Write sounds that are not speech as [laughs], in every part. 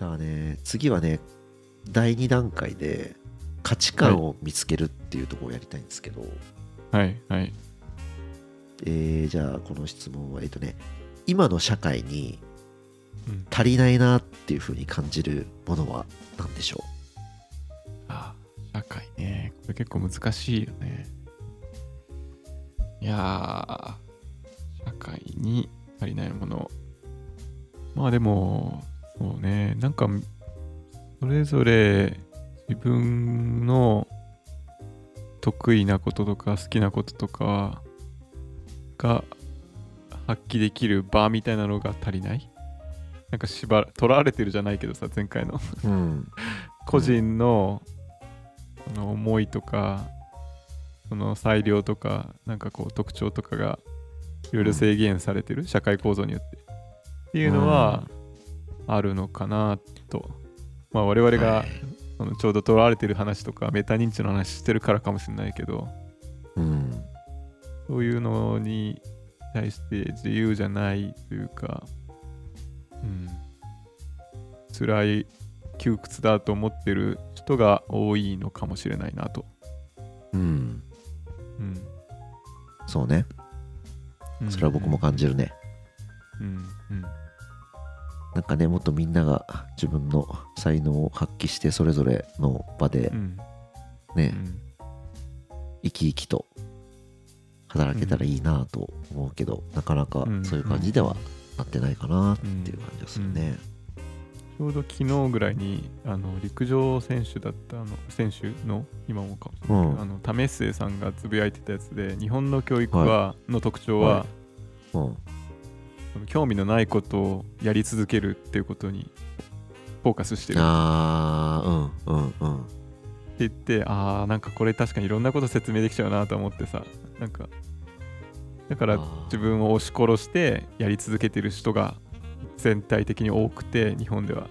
じゃあね次はね第2段階で価値観を見つけるっていうところをやりたいんですけど、はいはい。えーじゃあこの質問はえっとね今の社会にうん。足りないなっていうふうに感じるものは何でしょあ社会ね。これ結構難しいよね。いやー社会に足りないもの。まあでもそうね。なんかそれぞれ自分の得意なこととか好きなこととかが発揮できる場みたいなのが足りない？なんか縛ら取られてるじゃないけどさ前回の。ううん。[laughs] 個人のその思いとかその裁量とかなんかこう特徴とかがいろいろ制限されてる？社会構造によって。っていうのはあるのかなと。まあ我々がはい。そのちょうど取られてる話とかメタ認知の話してるからかもしれないけど。うん。そういうのに対して自由じゃないというか、うん、辛い窮屈だと思ってる人が多いのかもしれないなと。うん。うん。そうね。それは僕も感じるね。うん。うんなんかねもっとみんなが自分の才能を発揮してそれぞれの場でうん。ね、うん。生き生きと働けたらいいなと思うけど、なかなかうん。そういう感じではなってないかなっていう感じがするね。ちょうど昨日ぐらいにあの陸上選手だったあの選手の今もかもしれない。けど、うん。あの為末さんがつぶやいてたやつで日本の教育は、の特徴は、はい。うん興味のないことをやり続けるっていうことにフォーカスしてる。ってあーうんうんうん。言ってああなんかこれ確かにいろんなこと説明できちゃうなと思ってさ。なんかだから自分を押し殺してやり続けてる人が全体的に多くて日本では。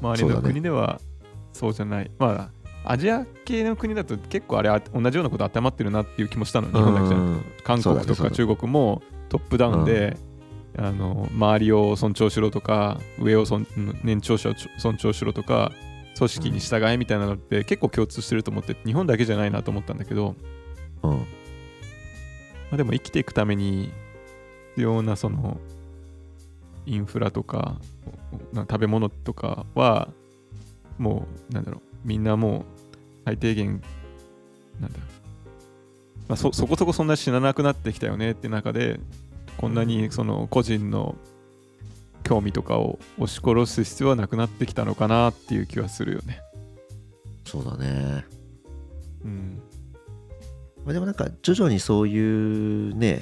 周りの国ではそうじゃない、まあアジア系の国だと結構あれあ同じようなこと当てはまってるなっていう気もしたの日本だけじゃなくて。韓国とか中国もトップダウンで、あの周りを尊重しろとか上を尊年長者を尊重しろとか組織に従えみたいなのって結構共通してると思って日本だけじゃないなと思ったんだけど、うん。まあ、でも生きていくために必要なそのインフラとかな食べ物とかはもうなんだろうみんなもう最低限なんだろう、まあ、そそこそこそんな死ななくなってきたよねって中でこんなにその個人の興味とかを押し殺す必要はなくなってきたのかなっていう気はするよね。そうだね。うんまあ、でもなんか徐々にそういうね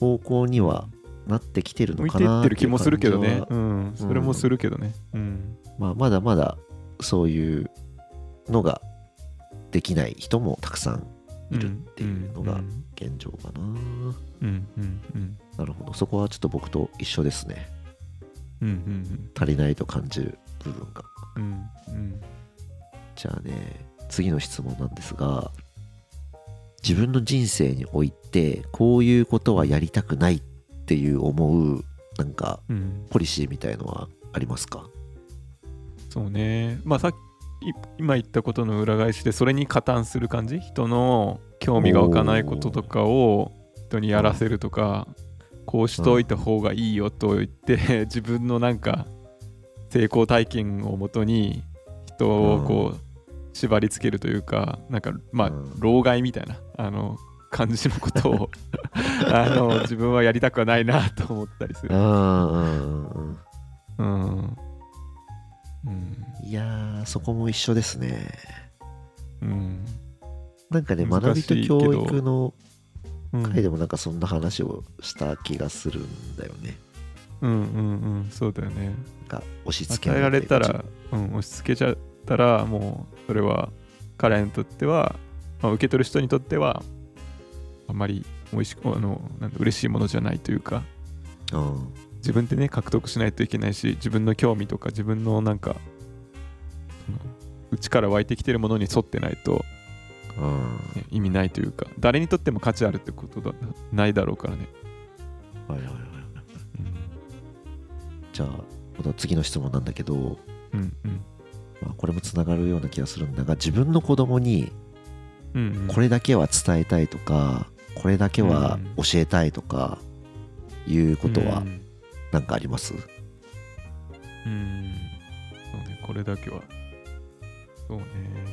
方向にはなってきてるのかなってる気もするけどねう。ん、それもするけどね。うん。まあ、まだまだそういうのができない人もたくさんいるっていうのがうん現状かな。うんうんうんなるほど。そこはちょっと僕と一緒ですね。うんうん足りないと感じる部分が。うんうんじゃあね、次の質問なんですが、自分の人生において、こういうことはやりたくないっていう思う、なんか、うんポリシーみたいのはありますか？そうね。まあさっき今言ったことの裏返しでそれに加担する感じ？人の興味が湧かないこととかを人にやらせるとかこうしといた方がいいよと言って [laughs] 自分のなんか成功体験をもとに人をこう縛り付けるというかなんかまあうん。老害みたいなあの感じのことを [laughs] [laughs] あの自分はやりたくはないなと思ったりする。うんうんうん。いやー、そこも一緒ですね。うん。なんかね、難学びと教育のうん回でもなんかそんな話をした気がするんだよね。うんうんうんそうだよね。なんか押し付けられたら、うん、押し付けちゃったらもうそれは彼にとっては、まあ、受け取る人にとってはあまり美味しくあのなんだ嬉しいものじゃないというかうん。自分でね獲得しないといけないし自分の興味とか自分のなんかその内から湧いてきてるものに沿ってないと、うんね意味ないというか誰にとっても価値あるってことだないだろうからね、はいはいはいはい。うん。じゃあ、また次の質問なんだけど、うんうん。まあ、これもつながるような気がするんだが自分の子供にうんうん。これだけは伝えたいとかこれだけは教えたいとかいうことはうん何かあります？うん。そうねこれだけは。そうね。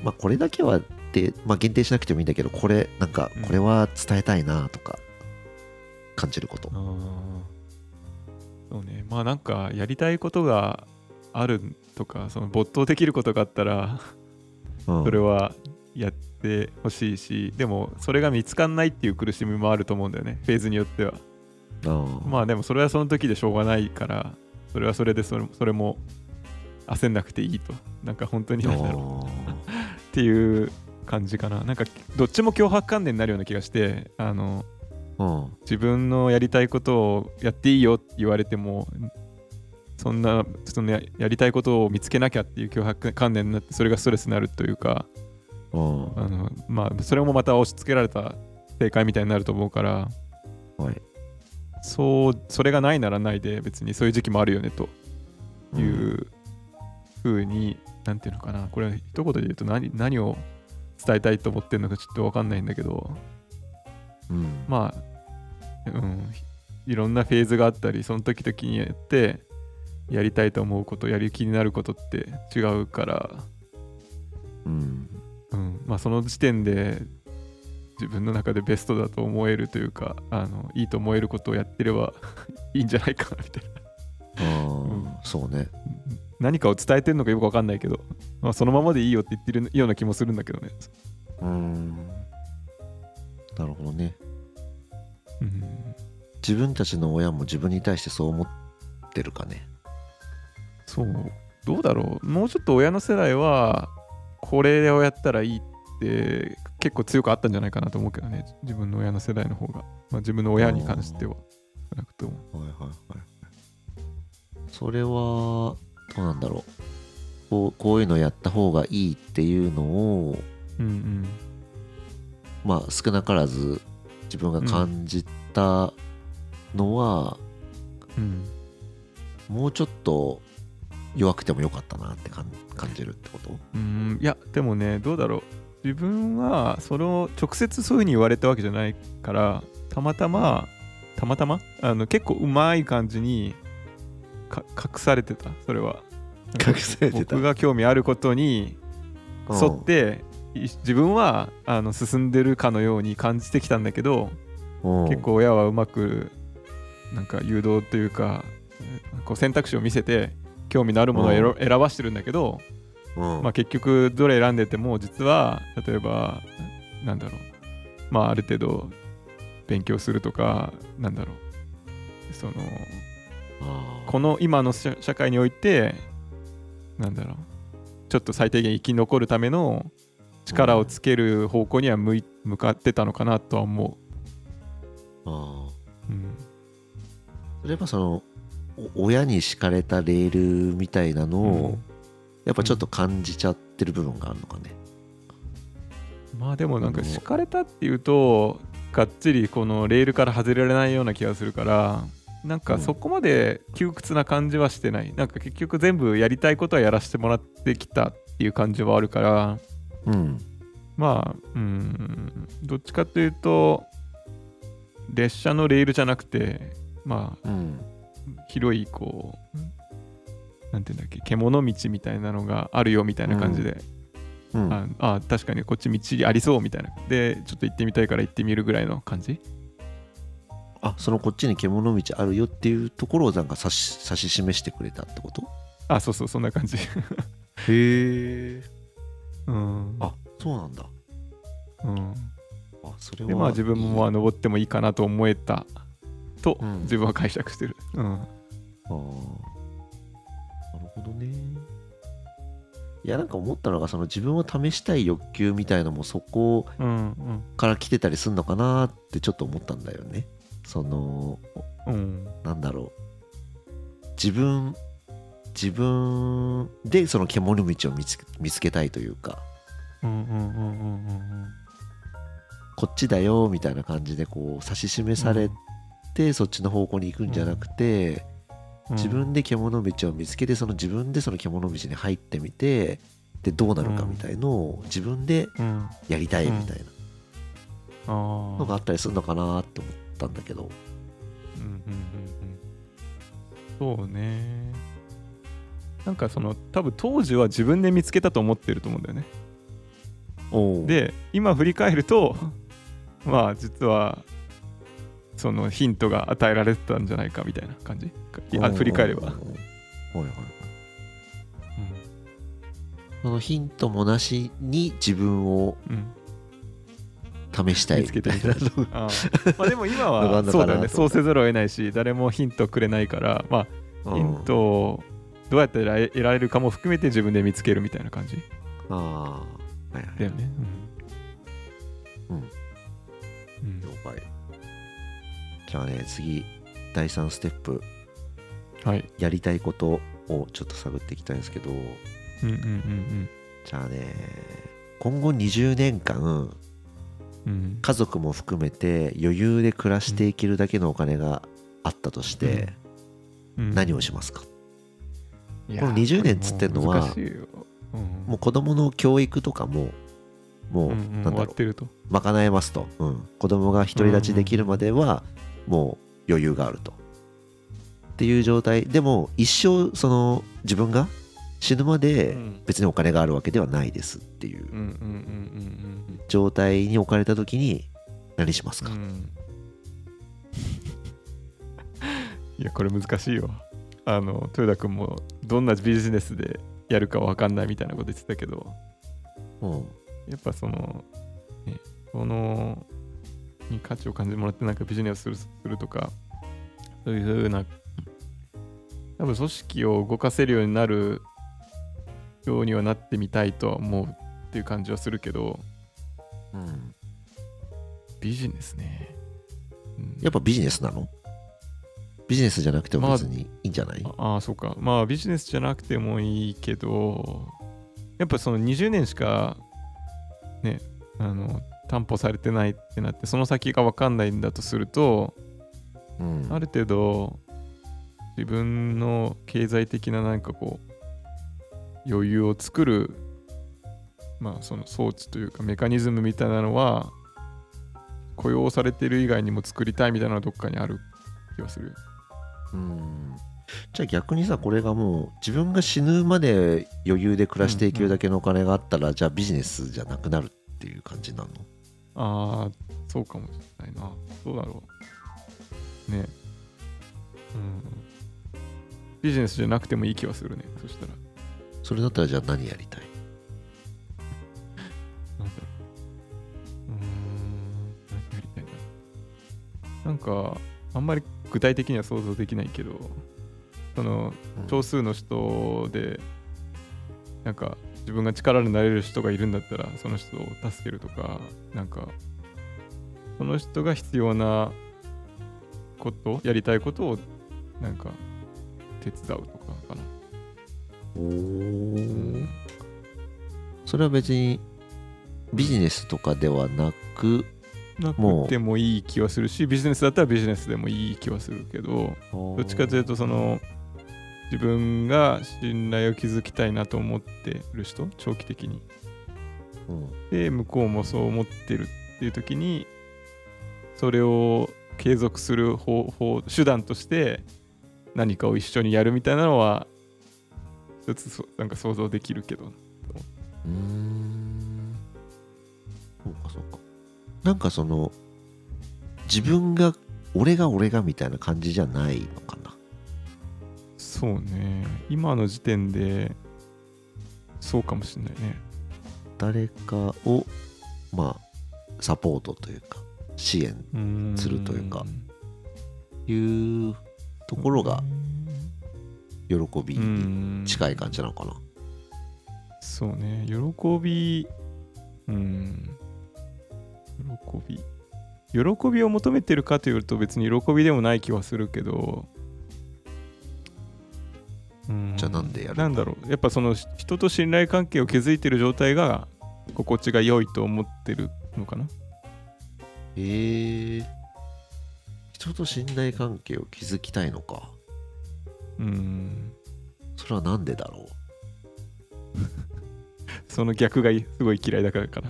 まあこれだけはって、まあ、限定しなくてもいいんだけどこれなんかうん。これは伝えたいなとか感じること。あー。そうね。まあなんかやりたいことがあるとかその没頭できることがあったらうん。それはやってほしいしでもそれが見つかんないっていう苦しみもあると思うんだよね。フェーズによっては。あー。まあでもそれはその時でしょうがないからそれはそれでそれそれも焦んなくていいと。なんか本当になんだろう。[laughs] っていう感じかな。なんかどっちも脅迫観念になるような気がしてあのうん。自分のやりたいことをやっていいよって言われてもそんなそのややりたいことを見つけなきゃっていう脅迫観念になってそれがストレスになるというかうん。あのまあそれもまた押し付けられた正解みたいになると思うからはい。そうそれがないならないで別にそういう時期もあるよねというふうに、なんていうのかな。これ一言で言うと何何を伝えたいと思ってるのかちょっと分かんないんだけど。うん。まあ、うん、いろんなフェーズがあったりその時々によってやりたいと思うことやる気になることって違うから、うん。うん、まあその時点で自分の中でベストだと思えるというかあのいいと思えることをやってればいいんじゃないかなみたいな。あーうん。そうね何かを伝えてるのかよく分かんないけど、まあ、そのままでいいよって言ってるような気もするんだけどね、うん。なるほどね。うん、自分たちの親も自分に対してそう思ってるかね。そう。どうだろう。もうちょっと親の世代はこれをやったらいいって結構強くあったんじゃないかなと思うけどね。自分の親の世代の方が、まあ、自分の親に関しては。少なくとも。はいはいはい。それはどうなんだろう。こうこういうのやった方がいいっていうのをうんまあ少なからず自分が感じたのは、うん。うんもうちょっと弱くてもよかったなって感感じるってこと？うん。いやでもねどうだろう。自分はそれを直接そういうふうに言われたわけじゃないからたまたまたまたま？あの結構うまい感じにか隠されてたそれは。隠されてた。僕が興味あることに沿ってい自分はあの進んでるかのように感じてきたんだけどうん。結構親はうまくなんか誘導というかこう選択肢を見せて興味のあるものを選ばしてるんだけど、うん。まあ、結局どれ選んでても実は例えばなんだろうまあある程度勉強するとかなんだろうそのこの今の社社会においてなんだろう。ちょっと最低限生き残るための力をつける方向には向い向かってたのかなとは思あー。う。うん。それはそのお親に敷かれたレールみたいなのを、やっぱちょっと感じちゃってる部分があるのかね、まあでもなんか敷かれたっていうとがっちりこのレールから外れられないような気がするからなんかそこまで窮屈な感じはしてない。なんか結局全部やりたいことはやらせてもらってきたっていう感じはあるから。うん。まあうん。どっちかというと列車のレールじゃなくてまあうん。広いこうなんていうんだっけ獣道みたいなのがあるよみたいな感じで、うん。ああ確かにこっち道ありそうみたいな。でちょっと行ってみたいから行ってみるぐらいの感じあそのこっちに獣道あるよっていうところをなんか指し指し示してくれたってこと？あそうそうそんな感じ。へえ。うん。あそうなんだ。うん。あそれはでまあ自分もまあ登ってもいいかなと思えた。とうん。自分は解釈してる。うん。あー。なるほどね。いやなんか思ったのがその自分を試したい欲求みたいのもそこから来てたりするのかなってちょっと思ったんだよねそのうん。なんだろう。自分自分でその獣道を見つ見つけたいというか。うんうんうんうんうんこっちだよみたいな感じでこう指し示されて、そっちの方向に行くんじゃなくて、自分で獣道を見つけてその自分でその獣道に入ってみてでどうなるかみたいのを自分でうん。やりたいみたいな。あのがああったりするのかなって思ったんだけど。うんうんうんうん。そうね。なんかその多分当時は自分で見つけたと思ってると思うんだよね。で今振り返るとまあ実はそのヒントが与えられてたんじゃないかみたいな感じ。いあ振り返れば、はいはいそのヒントもなしに自分をうん試したい。見つけてみみたいな。たいあー。[laughs] まあでも今はそうだよね。そうせざるを得ないし誰もヒントくれないからまあヒンうんトをどうやって得られ得られるかも含めて自分で見つけるみたいな感じ。ああはいはいだよね。うん。うん。了解。じゃあね次第3ステップ。はい。やりたいことをちょっと探っていきたいんですけど。うんうんうんじゃあね今後20年間うんうん家族も含めて余裕で暮らしていけるだけのお金があったとしてうん。何をしますか、この20年つってんのはもう子供の教育とかももうなんだろう。賄えますと、うん、子供が独り立ちできるまではもう余裕があると。っていう状態。でも一生その自分が死ぬまでうん。別にお金があるわけではないですっていう。状態に置かれた時に何しますか、うん。う [laughs] んいやこれ難しいよ。あの豊田君もどんなビジネスでやるか分かんないみたいなこと言ってたけど。うん。やっぱその、ね、そのに価値を感じてもらってなんかビジネスするするとかそういうふうな多分組織を動かせるようになるようにはなってみたいとは思うっていう感じはするけどうん。ビジネスね、うん。やっぱビジネスなの？ビジネスじゃなくても別にいいんじゃない、ああそうか。まあビジネスじゃなくてもいいけどやっぱその20年しかねあの担保されてないってなってその先が分かんないんだとするとうん。ある程度自分の経済的ななんかこう余裕を作るまあその装置というかメカニズムみたいなのは雇用されてる以外にも作りたいみたいなのはどっかにある気がする。うん。じゃあ逆にさこれがもう自分が死ぬまで余裕で暮らしていけるだけのお金があったら、じゃあビジネスじゃなくなるっていう感じなの？ああそうかもしれないな。どうだろう。ね。うん。ビジネスじゃなくてもいい気はするね。そしたらそれだったらじゃあ何やりたい？なんだろううーん何やりたいんだなんかあんまり具体的には想像できないけどその少数の人でなんか自分が力になれる人がいるんだったらその人を助けるとかなんかその人が必要なことやりたいことをなんか手伝うとかかな、それは別にビジネスとかではなくなもうくてもいい気はするしビジネスだったらビジネスでもいい気はするけどどどっちかというとその自分が信頼を築きたいなと思ってる人長期的に。うん。で向こうもそう思ってるっていう時にそれを継続する方法手段として何かを一緒にやるみたいなのは一つそなんか想像できるけど。うーん。そうかそうか。なんかその自分が俺が俺がみたいな感じじゃないのかな。そうね。今の時点でそうかもしれないね。誰かをまあサポートというか支援するというかいうところが喜びに近い感じなのかな？そうね。喜びうん。喜び。喜びを求めてるかというと別に喜びでもない気はするけどうん。じゃあなんでやるなんだろう。やっぱその人と信頼関係を築いてる状態が心地が良いと思ってるのかな？へえ人と信頼関係を築きたいのかうん。それはなんでだろ [laughs] その逆がすごい嫌いだからかな、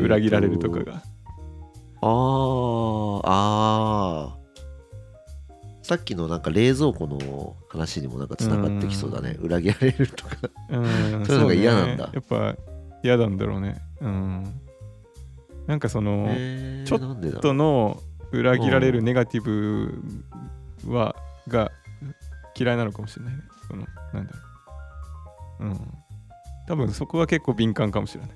裏切られるとかが。あーあー。さっきのなんか冷蔵庫の話にもなんかつながってきそうだね、裏切られるとか。うん [laughs] そういうのが嫌なんだ。ね。やっぱ嫌なんだろうね。うん。なんかその、えーちょっなんでだろう。人の裏切られるネガティブはが嫌いなのかもしれないね。そのなんだろう。うん。多分そこは結構敏感かもしれない。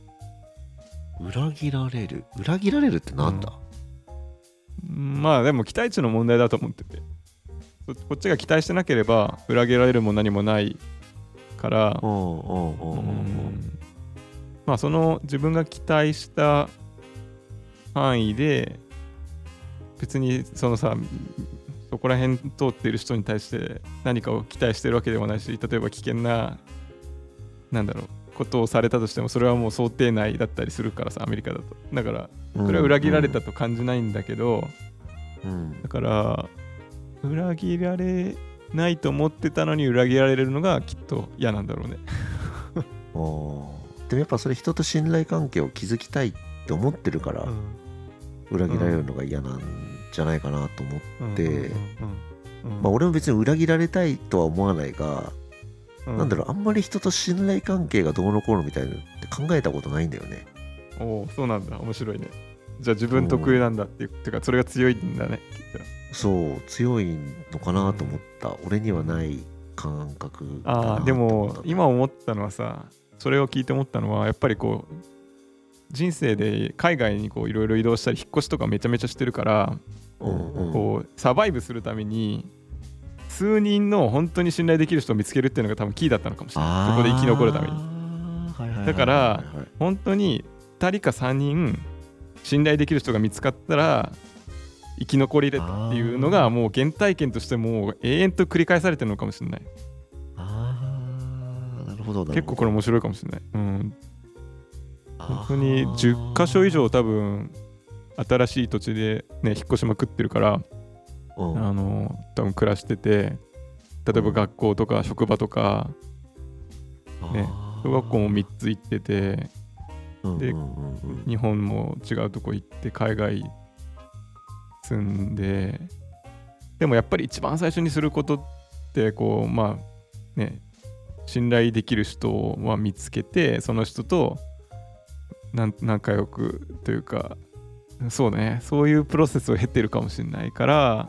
裏切られる？裏切られるってなんだ、まあでも期待値の問題だと思ってて。そこっちが期待してなければ裏切られるも何もないから。うん、うんうんうんうん。うん。まあその自分が期待した範囲で別にそのさそこら辺通っている人に対して何かを期待してるわけでもないし例えば危険ななんだろうことをされたとしてもそれはもう想定内だったりするからさアメリカだと。だからこれは裏切られたと感じないんだけど、うんだから裏切られないと思ってたのに裏切られるのがきっと嫌なんだろうね。[laughs] でもやっぱそれ人と信頼関係を築きたいって思ってるから裏切られるのが嫌なんじゃないかなと思って、うんうんうんうんまあ俺も別に裏切られたいとは思わないが、うなんだろうあんまり人と信頼関係がどうのこうのみたいなのって考えたことないんだよね。おおそうなんだ。面白いね。じゃあ自分得意なんだっていうてかそれが強いんだねそう強いのかなと思った、俺にはない感覚ああでも今思ったのはさそれを聞いて思ったのはやっぱりこう人生で海外にこういろいろ移動したり引っ越しとかめちゃめちゃしてるから、うんうんこうサバイブするために数人の本当に信頼できる人を見つけるっていうのが多分キーだったのかもしれない。そこで生き残るために。にだから本当に2人か3人信頼できる人が見つかったら生き残りれたっていうのがもう原体験としてもう永遠と繰り返されてるのかもしれない。ああなるほど結構これ面白いかもしれない、うん、本当に10箇所以上多分新しい土地でね引っ越しまくってるからうん。あの多分暮らしてて例えば学校とか職場とかね小学校も3つ行っててで日本も違うとこ行って海外住んででもやっぱり一番最初にすることってこうまあね信頼できる人は見つけてその人となん仲良くというかそうね。そういうプロセスを経てるかもしれないから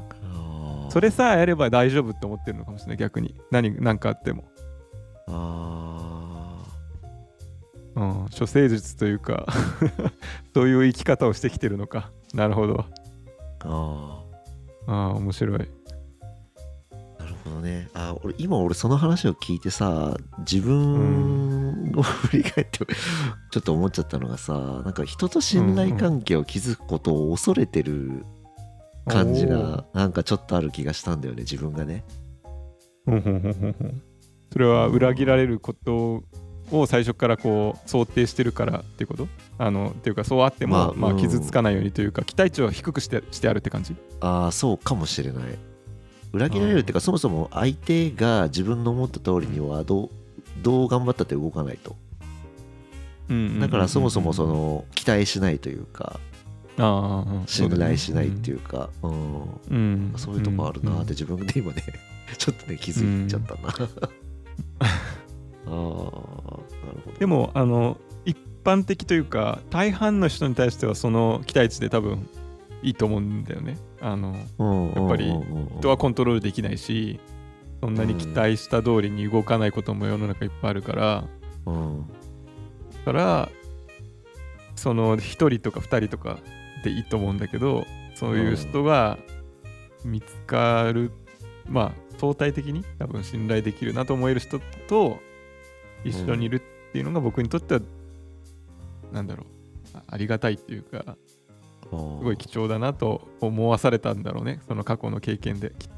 それさえやれば大丈夫って思ってるのかもしれない逆に。何何かあっても、あうん、処世術というか [laughs] そういう生き方をしてきてるのか。なるほど。ー。あああ面白い。ーなるほどね。あー俺今俺その話を聞いてさ自分を振り返ってちょっと思っちゃったのがさなんか人と信頼関係を築くことを恐れてる感じがなんかちょっとある気がしたんだよね自分がね。それは裏切られることを最初からこう想定してるからっていうこと？あのっていうかそうあっても、まあまあうん。傷つかないようにというか期待値を低くしてしてあるって感じ？ああそうかもしれない。裏切られるっていうかそもそも相手が自分の思った通りにはどうどう頑張ったって動かないと。だからそもそもその期待しないというか信頼しないっていいうかうん。そういうとこあるなってうん自分で今ね [laughs] ちょっとね気づいちゃったな。[laughs] ああなるほど。でもあの一般的というか大半の人に対してはその期待値で多分いいと思うんだよね。あのやっぱり人はコントロールできないしそんなに期待した通りに動かないことも世の中いっぱいあるから、うんだからその1人とか2人とかでいいと思うんだけどそういう人が見つかる、まあ相対的に多分信頼できるなと思える人と一緒にいるっていうのが僕にとっては、なんだろうあありがたいっていうかすすごい貴重だなと思わされたんだろうね。その過去の経験できっ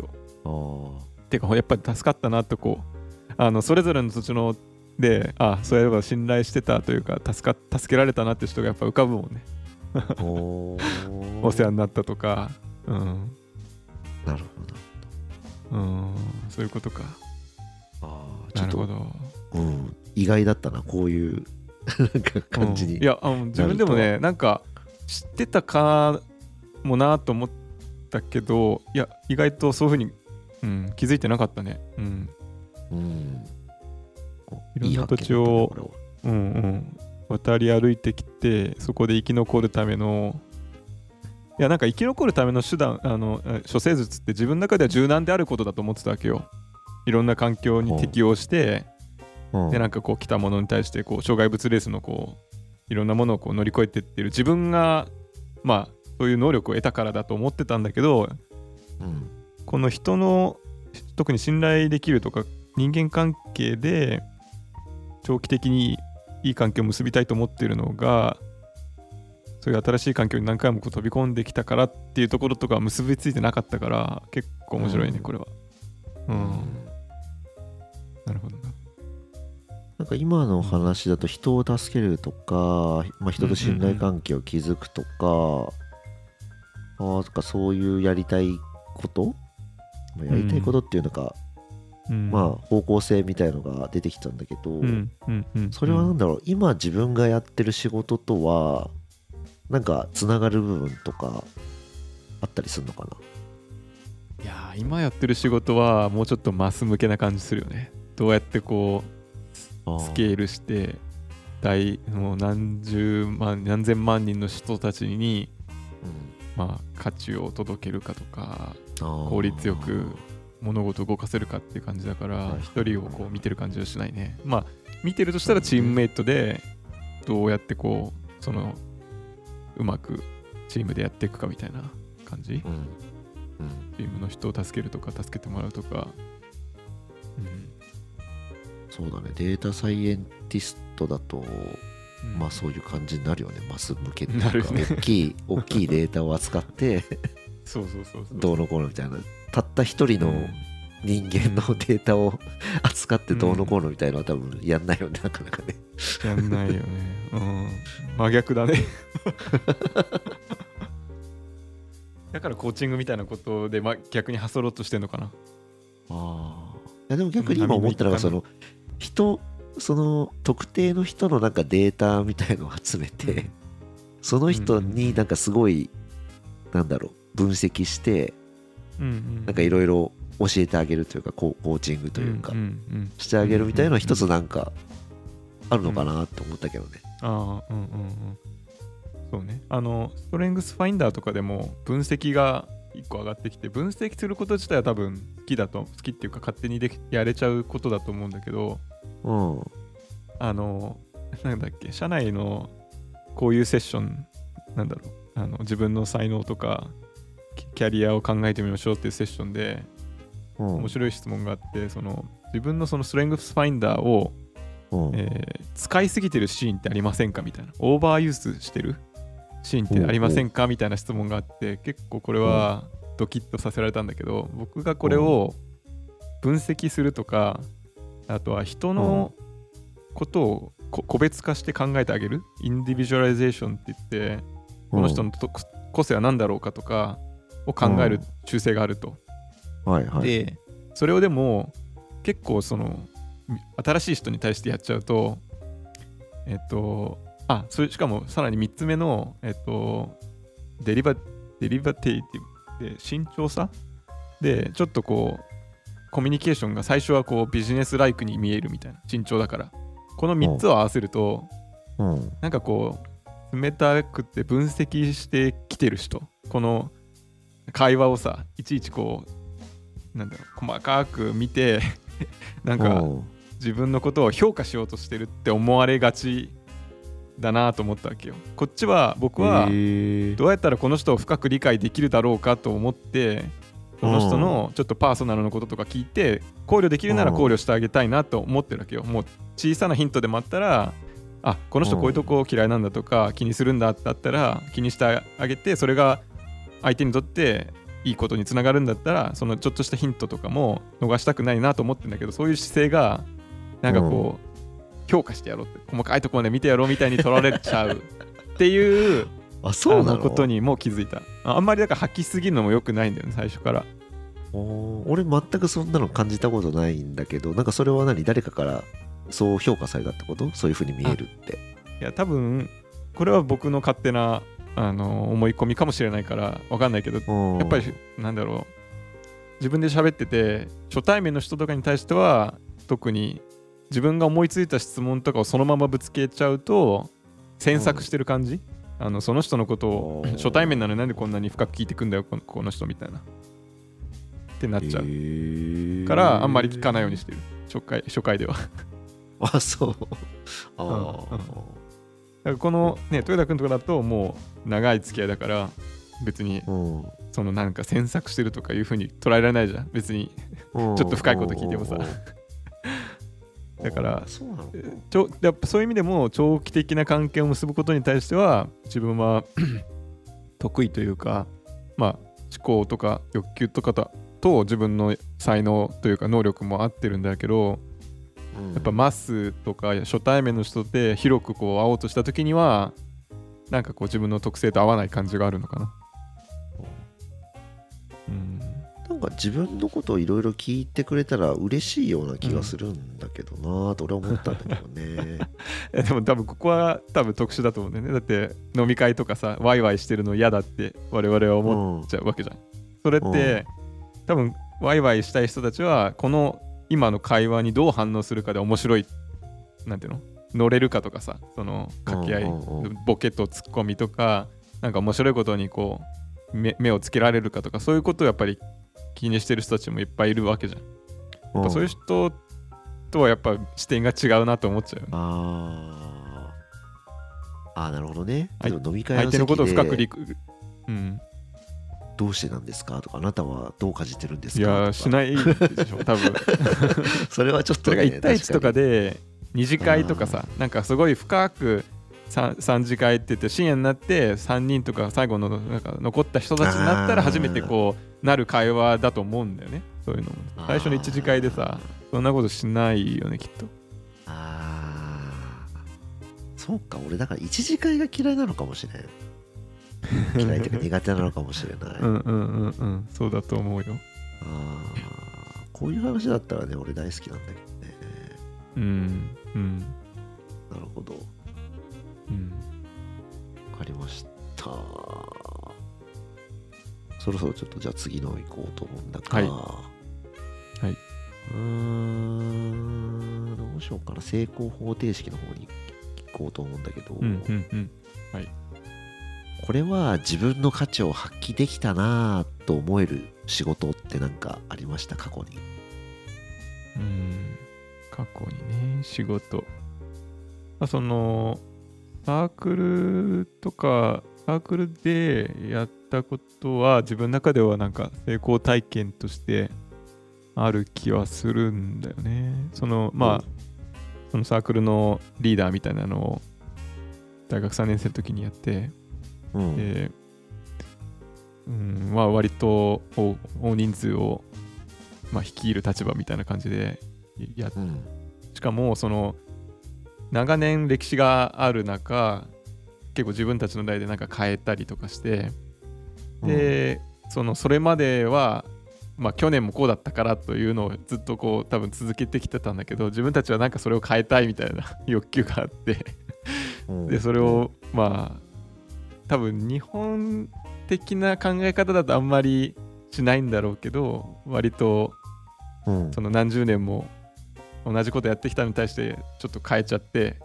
と。てかやっぱり助かったなとこうあのそれぞれの土地のであそういえば信頼してたというか助か助けられたなって人がやっぱ浮かぶもんね。お [laughs] お世話になったとか。うん。なるほど。うん。そういうことか。ああちょっとなるほどうん、意外だったなこういう [laughs] なんか感じに、うん。いやあの自分でもねなんか知ってたかもなと思ったけどいや意外とそういうふうに、うん、気づいてなかったね。うん。うん、いろんな土地をうんうん。渡り歩いてきてそこで生き残るためのいやなんか生き残るための手段あのえ処世術って自分の中では柔軟であることだと思ってたわけよ。いろんな環境に適応してうん。でなんかこう来たものに対してこう障害物レースのこういろんなものをこう乗り越えてってる自分がまあそういう能力を得たからだと思ってたんだけどうんこの人の特に信頼できるとか人間関係で長期的にいい関係を結びたいと思ってるのがそういう新しい環境に何回もこう飛び込んできたからっていうところとか結びついてなかったから結構面白いねうん。これは。うん。なるほどな。なんか今の話だと人を助けるとか、まあ、人と信頼関係を築くとか、あーとかそういうやりたいこと、まあやりたいことっていうのか、うん。まあ方向性みたいのが出てきたんだけど、うんうんうん。それはなんだろう今自分がやってる仕事とはなんかつながる部分とかあったりするのかな？いやー今やってる仕事はもうちょっとマス向けな感じするよね。どうやってこうスケールして大もう何十万何千万人の人たちに、まあ、価値を届けるかとか効効率よく物事を動かせるかっていう感じだからはい一人をこう見てる感じはしないね。まあ見てるとしたらチームメイトでどうやってこうそのうまくチームでやっていくかみたいな感じ？うん。うん。チームの人を助けるとか助けてもらうとか、うん。そうだね。データサイエンティストだとうん。まあそういう感じになるよね。マス向けっていうか。ね。大きい大きいデータを扱ってそうそうそうそう。どうのこうのみたいな。たった一人のうん。人間のデータを [laughs] 扱ってどうのこうのみたいなのは多分やんないよねなかなかね。やんないよね。うん。真逆だね。[laughs] だからコーチングみたいなことで、ま、逆にはそろうとしてんのかな。ああいやでも逆に今思ったのがその人その特定の人のなんかデータみたいのを集めてその人になんかすごいなんだろう分析してうんうん。なんかいろいろ教えてあげるというかココーチングというかしてあげるみたいなのは一つなんかあるのかなって思ったけどね。ああ、うんうんうん。そうね。あの、ストレングスファインダーとかでも分析が一個上がってきて、分析すること自体は多分好きだと、好きっていうか勝手にできやれちゃうことだと思うんだけど、うん。あの、なんだっけ、社内のこういうセッション、なんだろう、あの自分の才能とか、キキャリアを考えてみましょうっていうセッションで、うん。面白い質問があって、その自分のそのストレングスファインダーを、うん。えー使いすぎてるシーンってありませんかみたいな。オーバーユースしてるシーンってありませんかみたいな質問があって、結構これはドキッとさせられたんだけど、僕がこれを分析するとか、あとは人のことをこ個別化して考えてあげる、 individualization って言って、この人のと個性は何だろうかとかを考える習性があると。はいはい。でそれをでも結構そのみ新しい人に対してやっちゃうとえっとあそれしかもさらに3つ目のえっと deliberデリバテイティブで慎重さ？でちょっとこうコミュニケーションが最初はこうビジネスライクに見えるみたいな慎重だからこの3つを合わせるとうん。なんかこう冷たくて分析してきてる人この会話をさいちいちこうなんだろう細かく見て [laughs] なんかうん。自分のことを評価しようとしてるって思われがちだなと思ったわけよ。こっちは僕はどうやったらこの人を深く理解できるだろうかと思ってこの人のちょっとパーソナルのこととか聞いて考慮できるなら考慮してあげたいなと思ってるわけよ。もう小さなヒントでもあったらあこの人こういうとこ嫌いなんだとか気にするんだってあったら気にしてあげてそれが相手にとっていいことにつながるんだったらそのちょっとしたヒントとかも逃したくないなと思ってるんだけどそういう姿勢がなんかこう、評価してやろうって細かいところまで見てやろうみたいに取られちゃうっていうあ、そうなの？ことにも気づいた。ああんまりだから吐きすぎるのも良くないんだよね最初から。あおー俺全くそんなの感じたことないんだけどなんかそれは何？誰かからそう評価されたってこと？そういうふうに見えるって。いや多分これは僕の勝手なあの思い込みかもしれないから分かんないけどややっぱりなんだろう自分で喋ってて初対面の人とかに対しては特に自分が思いついた質問とかをそのままぶつけちゃうと詮索してる感じ、あのその人のことを初対面なのになんでこんなに深く聞いてくんだよこのこの人みたいな。ってなっちゃう。からあんまり聞かないようにしてる。初回初回では。あそう。あうんうんからこのね豊田君とかだともう長い付き合いだから別にうん。そのなんか詮索してるとかいう風に捉えられないじゃん。別にうん。ちょっと深いこと聞いてもさ。うんだからあーそうなの。かちょやっぱそういう意味でも長期的な関係を結ぶことに対しては自分は [clears throat] 得意というかまあ思考とか欲求とかとと自分の才能というか能力も合ってるんだけどうんやっぱマスとか初対面の人で広くこう会おうとした時にはなんかこう自分の特性と合わない感じがあるのかな。うん。なんか自分のことをいろいろ聞いてくれたら嬉しいような気がするんだけどなと俺は思ったんだけどね。[laughs] でも多分ここは多分特殊だと思うんだよね。だって飲み会とかさワイワイしてるの嫌だって我々は思っちゃうわけじゃん、それって多分ワイワイしたい人たちはこの今の会話にどう反応するかで面白いなんていうの？乗れるかとかさその掛け合いボケとツッコミとかなんか面白いことにこう目目をつけられるかとかそういうことをやっぱり気にしてる人たちもいっぱいいるわけじゃん。やっぱそういう人とはやっぱ視点が違うなと思っちゃうよね。あー。あーなるほどね。はい。でも飲み会相の手のことを深く理うんどうしてなんですかとかあなたはどう感じてるんですいかとか。やしないでしょ多分。[laughs] それはちょっそれがとね、1対1とかでで二次会とかさなんかすごい深く 3, 三次会って言って深夜になって3人とか最後のなんか残った人たちになったら初めてこうなる会話だと思うんだよね。そういうのも。最初の1次会でさそんなことしないよねきっと。ああそうか俺だから一次会が嫌いなのかもしれん嫌いというか苦手なのかもしれない、うんうんうんうん。そうだと思うよ。ああこういう話だったらね俺大好きなんだけどね。うんうん。なるほど。わうん。かりました。そろそろちょっとじゃあ次の行こうと思うんだが。はい。はい。うーんどうしようかな。成功方程式の方に行こうと思うんだけど、うんうんうんこれは自分の価値を発揮できたなぁと思える仕事って何かありました？過去に。うん。過去にね仕事、まあ、そのサークルとかサークルでやったことは自分の中ではなんか成功体験としてある気はするんだよね。そのまあそのサークルのリーダーみたいなのを大学3年生の時にやってうん、で、うん、まあ割と大大人数を、まあ、率いる立場みたいな感じでやっうん。しかもその長年歴史がある中結構自分たちの代でなんか変えたりとかしてで、そのそれまではまあ去年もこうだったからというのをずっとこう多分続けてきてたんだけど自分たちはなんかそれを変えたいみたいな [laughs] 欲求があってうん。でそれをまあ多分日本的な考え方だとあんまりしないんだろうけど割とうん。その何十年も同じことやってきたのに対してちょっと変えちゃって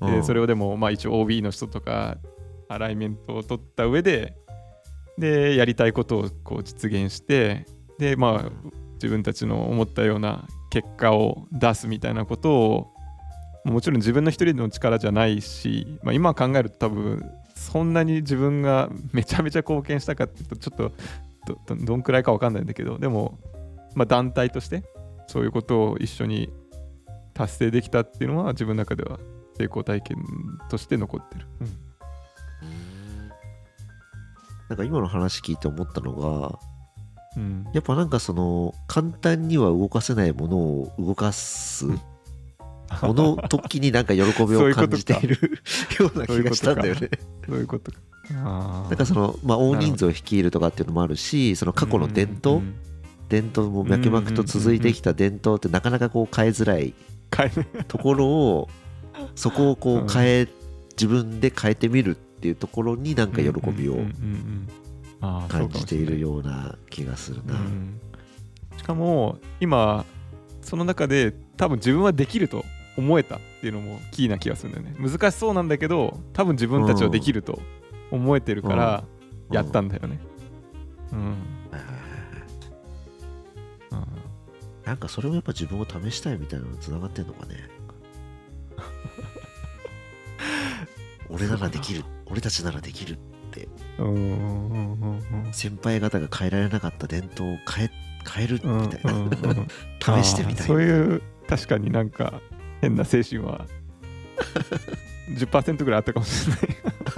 うん。でそれをでもまあ一応 OB の人とかアライメントを取った上ででやりたいことをこう実現してでまあ自分たちの思ったような結果を出すみたいなことをもちろん自分の一人の力じゃないし、まあ、今考えると多分そんなに自分がめちゃめちゃ貢献したかっていうとちょっとどどどんくらいか分かんないんだけどでも、まあ、団体としてそういうことを一緒に達成できたっていうのは自分の中では成功体験として残ってる。なんか今の話聞いて思ったのがうん。やっぱなんかその簡単には動かせないものを動かすもの時になんか喜びを感じているような気がしたんだよね。そういうことか。なんかその、まあ、大人数を率いるとかっていうのもあるしその過去の伝統、うん伝統も脈々と続いてきた伝統ってなかなかこう変えづらいところをそこをこうんう変え自分で変えてみるっていうところになんか喜びを感じているような気がするな。しかも今その中で多分自分はできると思えたっていうのもキーな気がするんだよね。難しそうなんだけど多分自分たちはできると思えてるからやったんだよね。うん、うん。なんかそれもやっぱ自分を試したいみたいなのにつながってんのかね。[laughs] 俺ならできる。俺たちならできるって。先輩方が変えられなかった伝統を変え変えるうんみたいな、[laughs] 試してみたい。あーそういう確かになんか変な精神は。10%ぐらいあったかもしれない。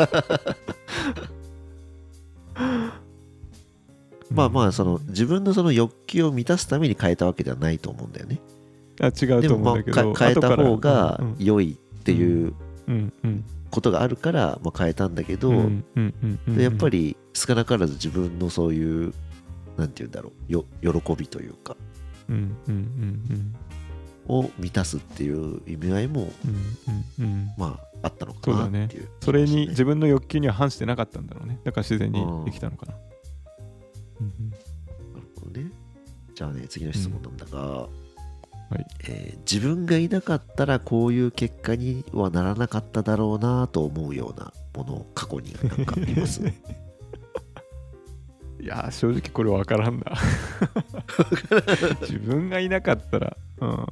[laughs] まあまあその自分のその欲求を満たすために変えたわけではないと思うんだよね。あ違うと思うんだけどか変えた方がうん良いっていううんうんことがあるから、まあ、変えたんだけど、うんうんうんうん。うんでやっぱり少なからず自分のそういうなんて言うんだろうよ喜びというか。うんうんうんを満たすっていう意味合いもうんうんうん。まああったのかなっていうそれに自分の欲求には反してなかったんだろうね。だから自然にできたのかな。うんなるほどね。じゃあね次の質問なんだが、はい。えー自分がいなかったらこういう結果にはならなかっただろうなと思うようなものを過去になんか見ます？[laughs] いやー正直これ分からんな。自分がいなかったら。うん。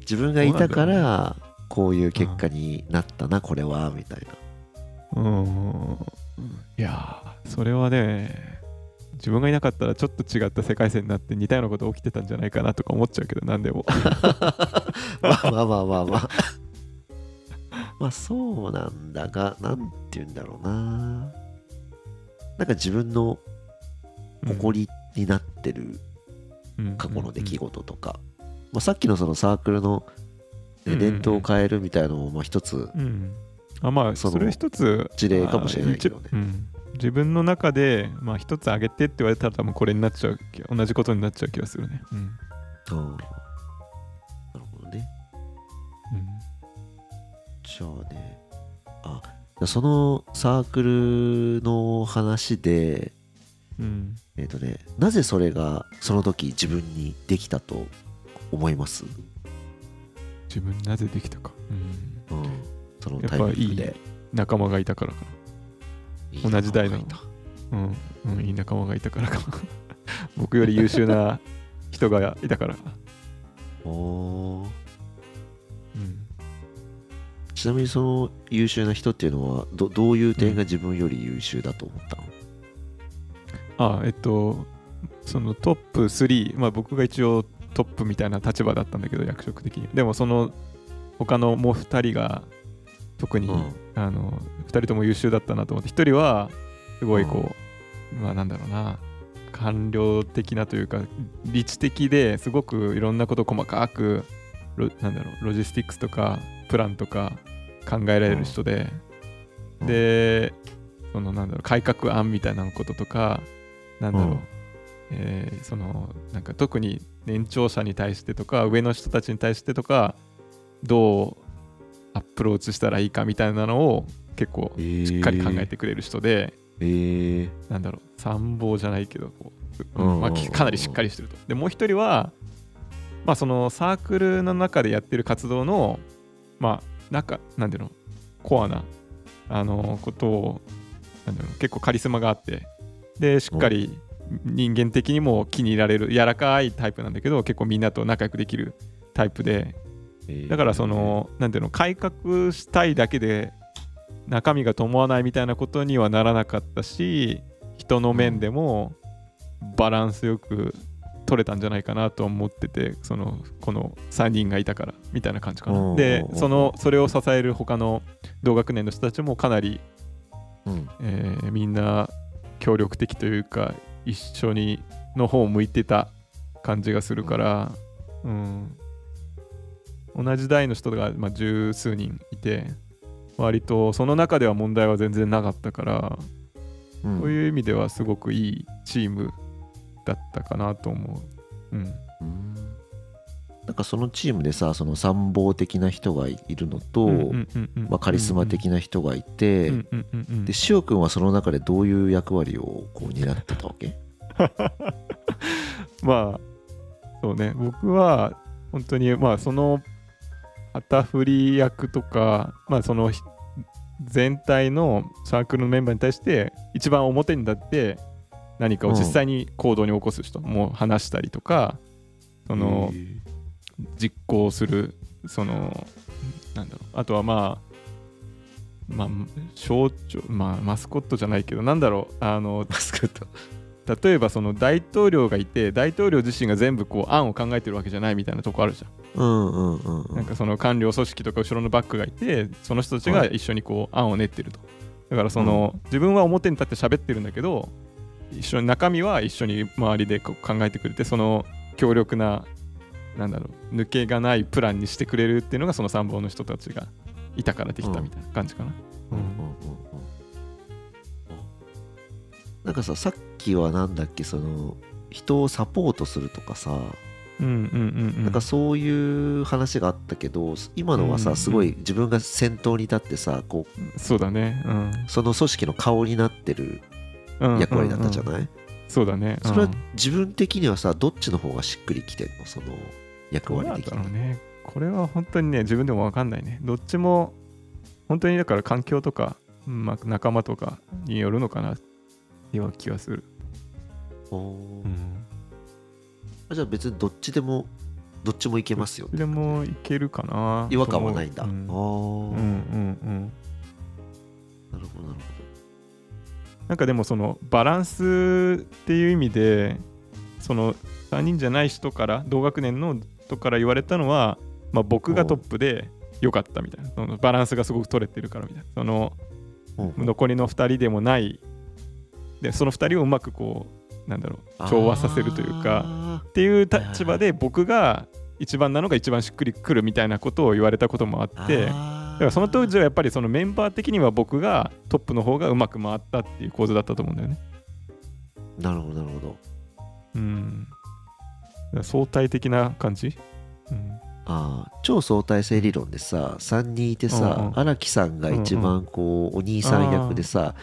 自分がいたからこういう結果になったなこれはみたいな。うん。いやーそれはね自分がいなかったらちょっと違った世界線になって似たようなこと起きてたんじゃないかなとか思っちゃうけど何でも。まあまあまあまあまあ。[laughs] まあそうなんだがなんて言うんだろうな。なんか自分の誇りになってる過去の出来事とか、まあ、さっきのそのサークルの、ね伝統を変えるみたいなのもまあ一つうん。あまあそれ一つ事例かもしれないけどね。自分の中でまあ一つあげてって言われたら多分これになっちゃう気同じことになっちゃう気がするね。うん。なるほどね。うん。じゃあね。あじゃあそのサークルの話でうん。えっ、とねなぜそれがその時自分にできたと思います、自分なぜできたか、うん。うん、そのタイミングぱいいで仲間がいたからかいい同じ代のうん、うん、いい仲間がいたからかな。[laughs] 僕より優秀な人がいたからおー。うん。ちなみにその優秀な人っていうのはどどういう点が自分より優秀だと思ったの、あえっとそのトップ3まあ僕が一応トップみたいな立場だったんだけど役職的に。でもその他のもう2人が特に、うん。あの2人とも優秀だったなと思って1人はすごいこう、まあなんだろうな官僚的なというか理知的ですごくいろんなことを細かくロなんだろうロジスティックスとかプランとか考えられる人で、うん。でそのなんだろう改革案みたいなこととかなんだろう、うん。えーそのなんか特に年長者に対してとか上の人たちに対してとかどうアプローチしたらいいかみたいなのを結構しっかり考えてくれる人で、えー、なんだろう参謀じゃないけどこう、うんまあ、きかなりしっかりしてると。でもう一人はまあそのサークルの中でやってる活動のまあ中なんていうのコアなあのことをなんだろう結構カリスマがあってでしっかり人間的にも気に入られる柔らかいタイプなんだけど結構みんなと仲良くできるタイプで。えー。だからそのなんていうの改革したいだけで中身が伴わないみたいなことにはならなかったし人の面でもバランスよく取れたんじゃないかなと思っててそのこの3人がいたからみたいな感じかうんなでうんそのそれを支える他の同学年の人たちもかなり、うん。えーみんな協力的というか一緒にの方を向いてた感じがするから、うん、同じ代の人が、まあ、十数人いて割とその中では問題は全然なかったから、うん。そういう意味ではすごくいいチームだったかなと思う。んうんなんかそのチームでさその参謀的な人がいるのと、まあ、カリスマ的な人がいて、で塩君はその中でどういう役割をこう担ってたわけ？[laughs] まあそうね。僕は本当にまあその旗振り役とかまあその全体のサークルのメンバーに対して一番表に立って何かを実際に行動に起こす人も話したりとか、その実行するそのなんだろう。あとはまあまあ象徴まあマスコットじゃないけどなんだろう。あのマスコット。例えばその大統領がいて大統領自身が全部こう案を考えてるわけじゃないみたいなとこあるじゃん。うんうんうんうん、なんかその官僚組織とか後ろのバックがいてその人たちが一緒にこう案を練ってると。だからその、自分は表に立って喋ってるんだけど一緒に中身は一緒に周りでこう考えてくれてその強力ななんだろう抜けがないプランにしてくれるっていうのがその参謀の人たちがいたからできたみたいな感じかな。うんうんうんうん。なんかささっきはなんだっけその人をサポートするとかさうんうんうんうん、なんかそういう話があったけど今のはうんうんさすごい自分が先頭に立ってさこうそうだね、うん。その組織の顔になってるうん、役割だったじゃうんうんない、そうだね。それはうん自分的にはさどっちの方がしっくりきてんの？その役どうなん割的にだろうね。これは本当にね、自分でも分かんないね。どっちも、本当にだから環境とか、うんまあ、仲間とかによるのかなっていう気はする。おーあじゃあ別にどっちでもどっちもいけますよでもいけるかな。違和感はないんだ、うんあーうんうんうん。なるほどなるなんかでもそのバランスっていう意味でその3人じゃない人から同学年の人から言われたのは、まあ、僕がトップで良かったみたいな。そのバランスがすごく取れてるからみたいな。その残りの2人でもない。でその2人をうまくこうなんだろう調和させるというかあっていう立場で僕が一番なのが一番しっくりくるみたいなことを言われたこともあーって。だからその当時はやっぱりそのメンバー的には僕がトップの方がうまく回ったっていう構図だったと思うんだよね。なるほどなるほど。うん。相対的な感じ、うん、ああ超相対性理論でさ3人いてうんさうん。荒木さんが一番こうお兄さん役でさ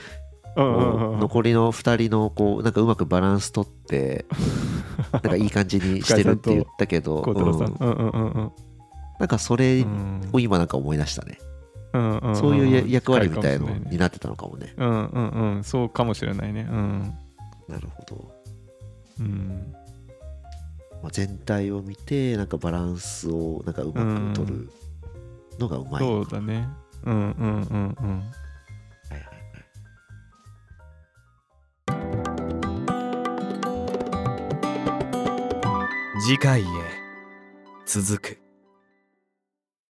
うんうん。こうんう残りの2人のこうなんかうまくバランス取って [laughs] なんかいい感じにしてるって言ったけどなんかそれうん。を今なんか思い出したね。うんうんん。そういうや役割みたいのになってたのかもね。うんうんうん、そうかもしれないね。うん。なるほど、うん、まあ、全体を見てなんかバランスをなんかうまく取るのがうまいそうだね。うんうんうんうん。はいはい。次回へ。続く